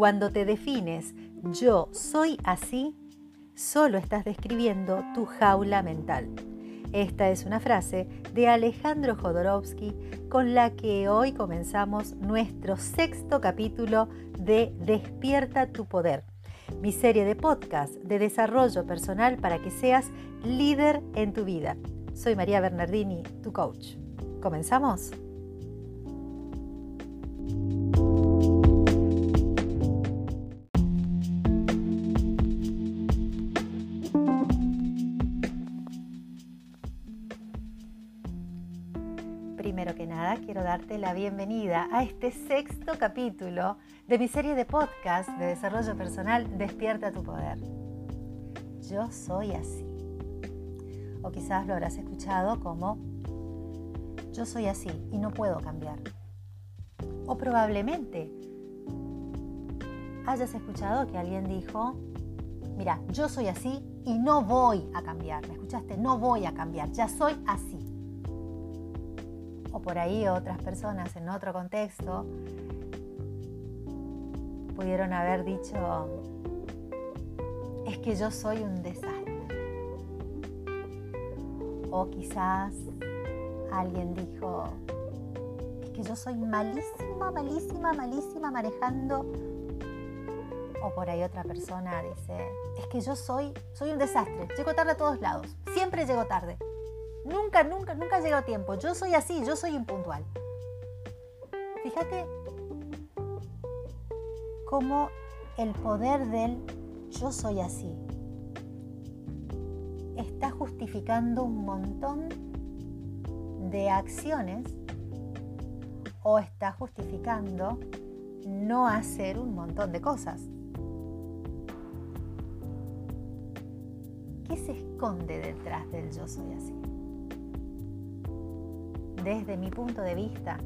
Cuando te defines yo soy así, solo estás describiendo tu jaula mental. Esta es una frase de Alejandro Jodorowsky con la que hoy comenzamos nuestro sexto capítulo de Despierta tu poder, mi serie de podcast de desarrollo personal para que seas líder en tu vida. Soy María Bernardini, tu coach. ¿Comenzamos? La bienvenida a este sexto capítulo de mi serie de podcast de desarrollo personal Despierta tu poder. Yo soy así. O quizás lo habrás escuchado como yo soy así y no puedo cambiar. O probablemente hayas escuchado que alguien dijo, mira, yo soy así y no voy a cambiar. ¿Me escuchaste? No voy a cambiar, ya soy así o por ahí otras personas en otro contexto pudieron haber dicho, es que yo soy un desastre. O quizás alguien dijo, es que yo soy malísima, malísima, malísima manejando. O por ahí otra persona dice, es que yo soy, soy un desastre, llego tarde a todos lados, siempre llego tarde. Nunca, nunca, nunca llego a tiempo. Yo soy así, yo soy impuntual. Fíjate cómo el poder del yo soy así está justificando un montón de acciones o está justificando no hacer un montón de cosas. ¿Qué se esconde detrás del yo soy así? Desde mi punto de vista,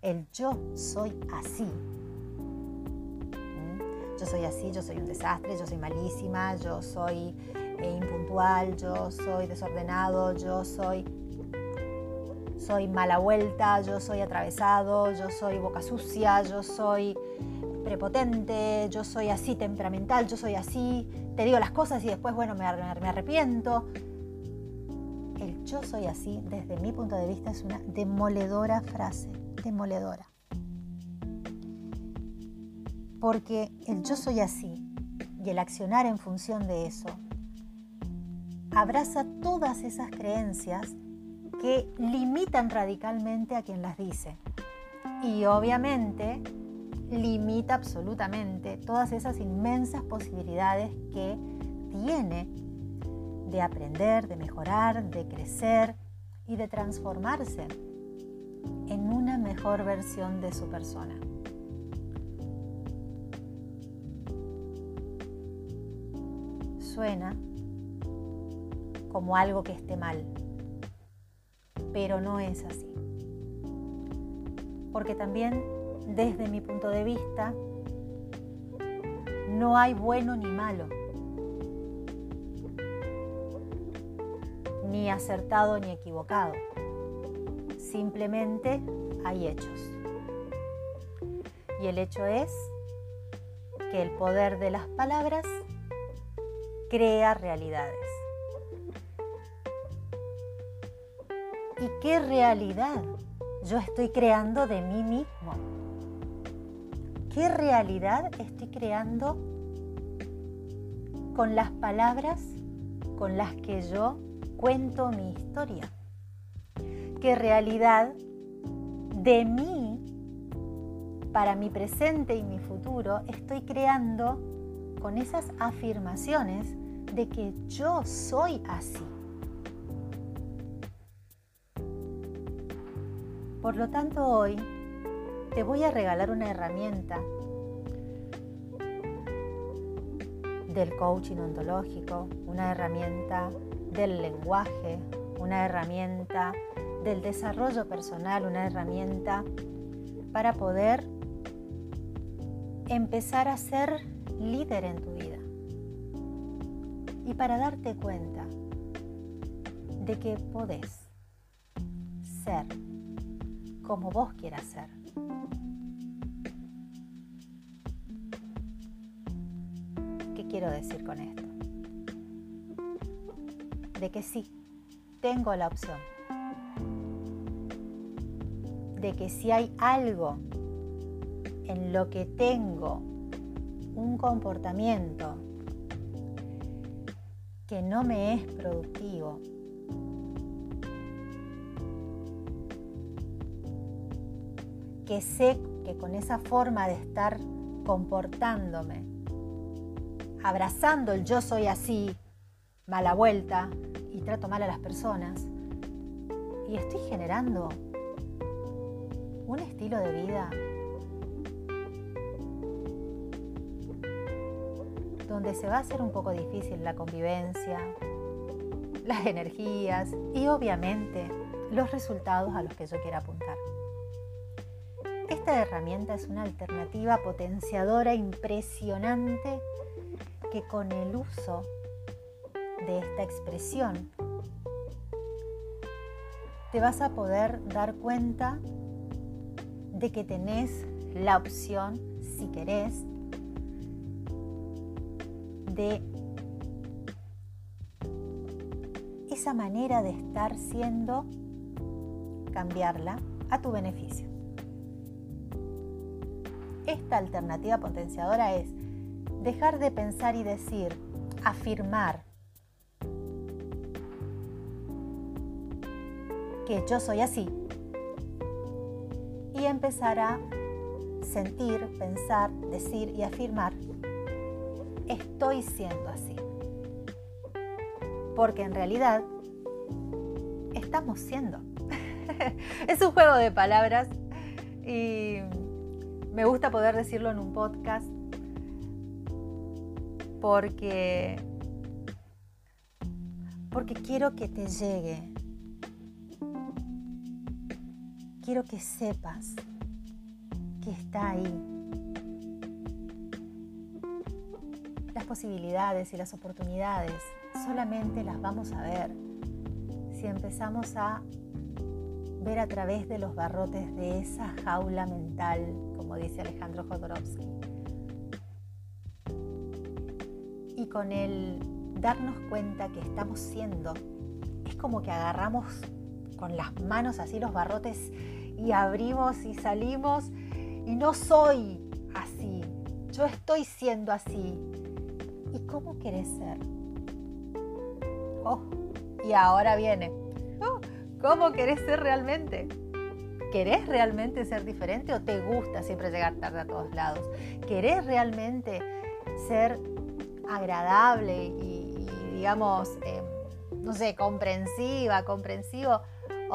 el yo soy así. ¿Mm? Yo soy así, yo soy un desastre, yo soy malísima, yo soy eh, impuntual, yo soy desordenado, yo soy soy mala vuelta, yo soy atravesado, yo soy boca sucia, yo soy prepotente, yo soy así temperamental, yo soy así, te digo las cosas y después, bueno, me arrepiento yo soy así, desde mi punto de vista, es una demoledora frase, demoledora. Porque el yo soy así y el accionar en función de eso abraza todas esas creencias que limitan radicalmente a quien las dice. Y obviamente limita absolutamente todas esas inmensas posibilidades que tiene de aprender, de mejorar, de crecer y de transformarse en una mejor versión de su persona. Suena como algo que esté mal, pero no es así. Porque también desde mi punto de vista no hay bueno ni malo ni acertado ni equivocado. Simplemente hay hechos. Y el hecho es que el poder de las palabras crea realidades. ¿Y qué realidad yo estoy creando de mí mismo? ¿Qué realidad estoy creando con las palabras con las que yo cuento mi historia. ¿Qué realidad de mí para mi presente y mi futuro estoy creando con esas afirmaciones de que yo soy así. Por lo tanto, hoy te voy a regalar una herramienta del coaching ontológico, una herramienta del lenguaje, una herramienta del desarrollo personal, una herramienta para poder empezar a ser líder en tu vida. Y para darte cuenta de que podés ser como vos quieras ser. quiero decir con esto? De que sí, tengo la opción. De que si hay algo en lo que tengo un comportamiento que no me es productivo, que sé que con esa forma de estar comportándome, abrazando el yo soy así, mala vuelta y trato mal a las personas, y estoy generando un estilo de vida donde se va a hacer un poco difícil la convivencia, las energías y obviamente los resultados a los que yo quiera apuntar. Esta herramienta es una alternativa potenciadora impresionante que con el uso de esta expresión te vas a poder dar cuenta de que tenés la opción, si querés, de esa manera de estar siendo, cambiarla a tu beneficio. Esta alternativa potenciadora es dejar de pensar y decir, afirmar que yo soy así y empezar a sentir, pensar, decir y afirmar, estoy siendo así. Porque en realidad estamos siendo. es un juego de palabras y me gusta poder decirlo en un podcast porque porque quiero que te llegue. Quiero que sepas que está ahí. Las posibilidades y las oportunidades solamente las vamos a ver si empezamos a ver a través de los barrotes de esa jaula mental como dice Alejandro Jodorowsky. Y con el darnos cuenta que estamos siendo, es como que agarramos con las manos así los barrotes y abrimos y salimos y no soy así, yo estoy siendo así. ¿Y cómo querés ser? Oh, y ahora viene. Oh, ¿Cómo querés ser realmente? ¿Querés realmente ser diferente o te gusta siempre llegar tarde a todos lados? ¿Querés realmente ser agradable y, digamos, em, no sé, comprensiva, comprensivo?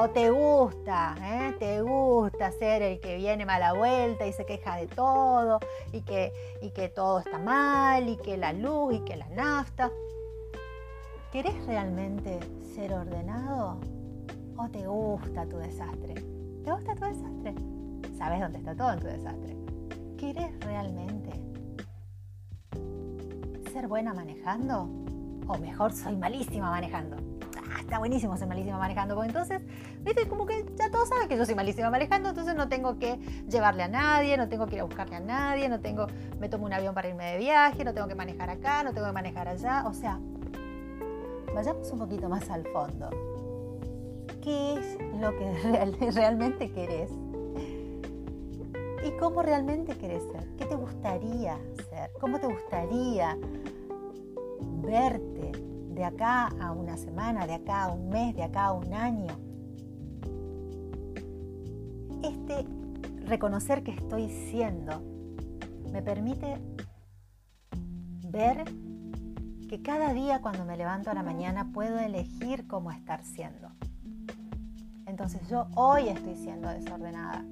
¿O te gusta, eh? te gusta ser el que viene mala vuelta y se queja de todo y que, y que todo está mal y que la luz y que la nafta? ¿Querés realmente ser ordenado o te gusta tu desastre? ¿Te gusta tu desastre? ¿Sabes dónde está todo en tu desastre? ¿Quieres realmente ser buena manejando? O mejor, soy malísima manejando. Está buenísimo ser malísima manejando, porque entonces, viste, como que ya todos saben que yo soy malísima manejando, entonces no tengo que llevarle a nadie, no tengo que ir a buscarle a nadie, no tengo, me tomo un avión para irme de viaje, no tengo que manejar acá, no tengo que manejar allá, o sea, vayamos un poquito más al fondo. Qué es lo que realmente querés y cómo realmente querés ser, qué te gustaría ser, cómo te gustaría verte de acá a una semana, de acá a un mes, de acá a un año. Este reconocer que estoy siendo me permite ver que cada día cuando me levanto a la mañana puedo elegir cómo estar siendo. Entonces yo hoy estoy siendo desordenada,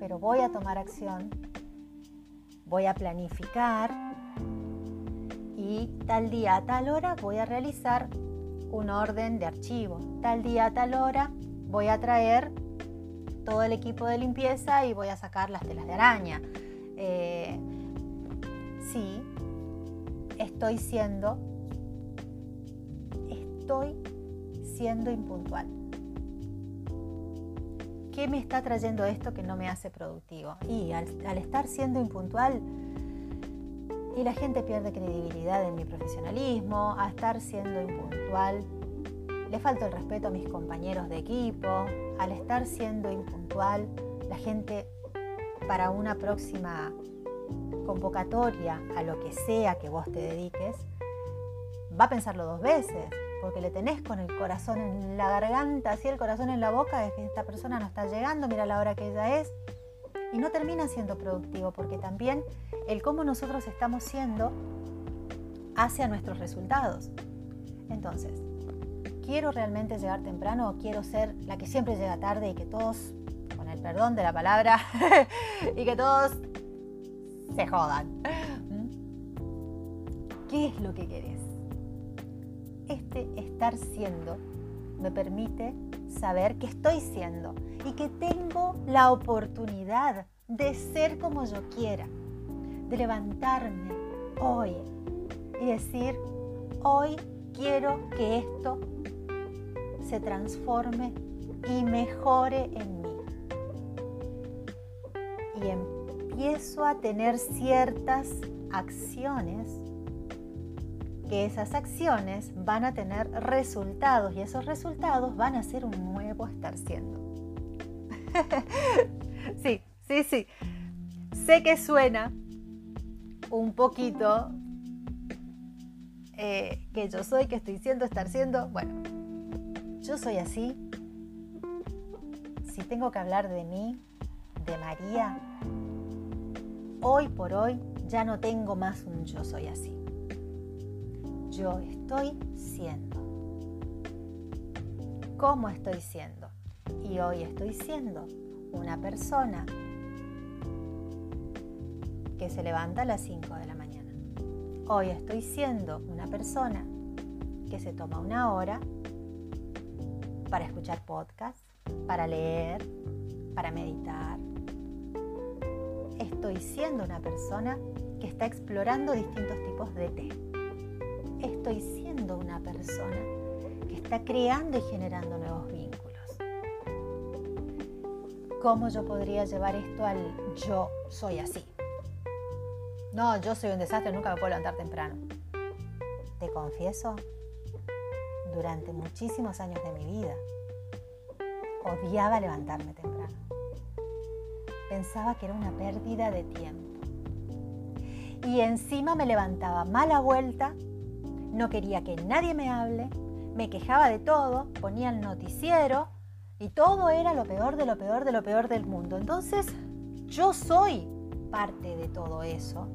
pero voy a tomar acción, voy a planificar y tal día a tal hora voy a realizar un orden de archivo. Tal día a tal hora voy a traer todo el equipo de limpieza y voy a sacar las telas de araña. Eh, sí, estoy siendo, estoy siendo impuntual. ¿qué me está trayendo esto que no me hace productivo? Y al, estar siendo impuntual, Y la gente pierde credibilidad en mi profesionalismo, a estar siendo impuntual. Le falto el respeto a mis compañeros de equipo. Al estar siendo impuntual, la gente para una próxima convocatoria a lo que sea que vos te dediques, va a pensarlo dos veces, porque le tenés con el corazón en la garganta, así el corazón en la boca, de que esta persona no está llegando, mira la hora que ella es, y no termina siendo productivo, porque también el cómo nosotros estamos siendo hace a nuestros resultados. Entonces, ¿quiero realmente llegar temprano o quiero ser la que siempre llega tarde y que todos, con el perdón de la palabra, y que todos se jodan? ¿Mm? ¿Qué es lo que querés? Este estar siendo me permite saber que estoy siendo y que tengo la oportunidad de ser como yo quiera, de levantarme hoy y decir, hoy quiero que esto se transforme y mejore en mí. Y empiezo a tener ciertas acciones que esas acciones van a tener resultados y esos resultados van a ser un nuevo estar siendo. sí, sí, sí. Sé que suena un poquito eh, que yo soy, que estoy siendo, estar siendo. Bueno, yo soy así. Si tengo que hablar de mí, de María, hoy por hoy ya no tengo más un yo soy así yo estoy siendo. ¿Cómo estoy siendo? Y hoy estoy siendo una persona que se levanta a las 5 de la mañana. Hoy estoy siendo una persona que se toma una hora para escuchar podcast, para leer, para meditar. Estoy siendo una persona que está explorando distintos tipos de té estoy siendo una persona que está creando y generando nuevos vínculos. ¿Cómo yo podría llevar esto al yo soy así? No, yo soy un desastre, nunca me puedo levantar temprano. Te confieso, durante muchísimos años de mi vida, odiaba levantarme temprano. Pensaba que era una pérdida de tiempo. Y encima me levantaba mala vuelta no quería que nadie me hable, me quejaba de todo, ponía el noticiero y todo era lo peor de lo peor de lo peor del mundo. Entonces, yo soy parte de todo eso.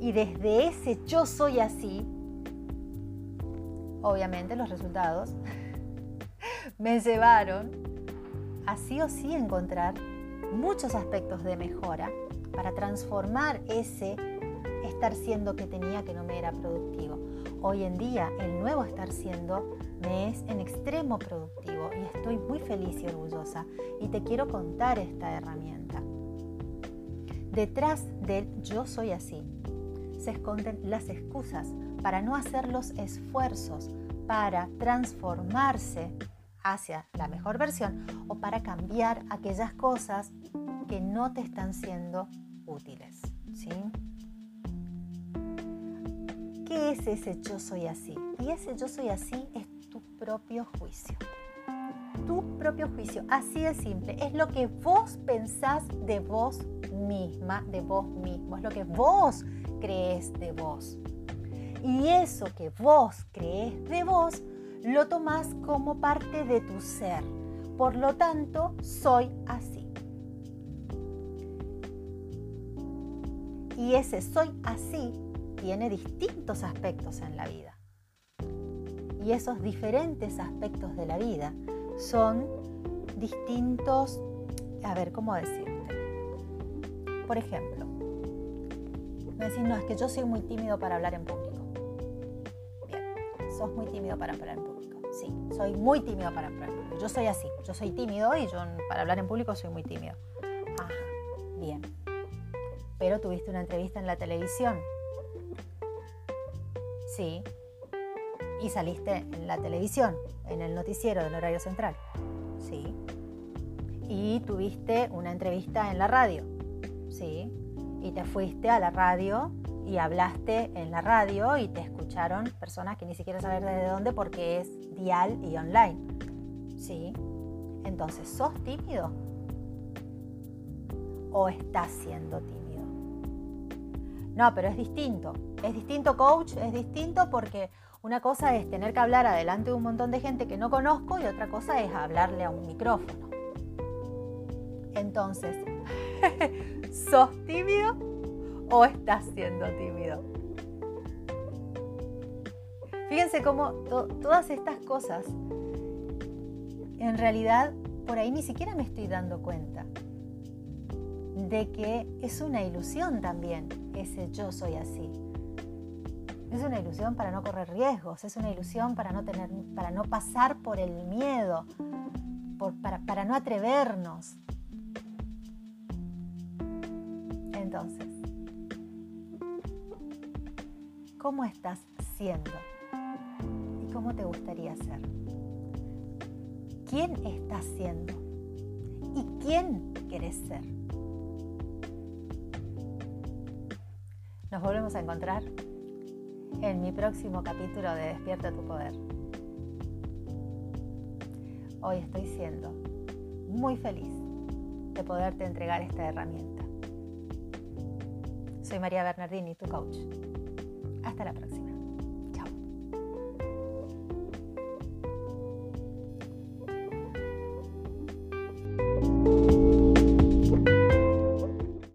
Y desde ese yo soy así, obviamente los resultados me llevaron a sí o sí encontrar muchos aspectos de mejora para transformar ese estar siendo que tenía que no me era productivo. Hoy en día el nuevo estar siendo me es en extremo productivo y estoy muy feliz y orgullosa y te quiero contar esta herramienta. Detrás del yo soy así se esconden las excusas para no hacer los esfuerzos para transformarse hacia la mejor versión o para cambiar aquellas cosas que no te están siendo útiles. ¿sí? ¿Qué es ese yo soy así? Y ese yo soy así es tu propio juicio. Tu propio juicio, así de simple. Es lo que vos pensás de vos misma, de vos mismo. Es lo que vos crees de vos. Y eso que vos crees de vos, lo tomás como parte de tu ser. Por lo tanto, soy así. Y ese soy así tiene distintos aspectos en la vida. Y esos diferentes aspectos de la vida son distintos, a ver, ¿cómo decirte? Por ejemplo, me decís, no, es que yo soy muy tímido para hablar en público. Bien, sos muy tímido para hablar en público. Sí, soy muy tímido para hablar en público. Yo soy así, yo soy tímido y yo para hablar en público soy muy tímido. Ajá, bien. Pero tuviste una entrevista en la televisión Sí. Y saliste en la televisión, en el noticiero del horario central. Sí. Y tuviste una entrevista en la radio. Sí. y te fuiste a la radio y hablaste en la radio y te escucharon personas que ni siquiera saben de dónde porque es dial y online. ¿Sí? Entonces, ¿sos tímido? ¿O estás siendo tímido? No, pero es distinto. Es distinto, coach, es distinto porque una cosa es tener que hablar adelante de un montón de gente que no conozco y otra cosa es hablarle a un micrófono. Entonces, ¿sos tímido o estás siendo tímido? Fíjense cómo todas estas cosas, en realidad, por ahí ni siquiera me estoy dando cuenta de que es una ilusión también ese yo soy así. Es una ilusión para no correr riesgos, es una ilusión para no, tener, para no pasar por el miedo, para, para no atrevernos. Entonces, ¿cómo estás siendo? ¿Y cómo te gustaría ser? ¿Quién estás siendo? ¿Y quién quieres ser? Nos volvemos a encontrar en mi próximo capítulo de Despierta tu Poder. Hoy estoy siendo muy feliz de poderte entregar esta herramienta. Soy María Bernardini, tu coach. Hasta la próxima.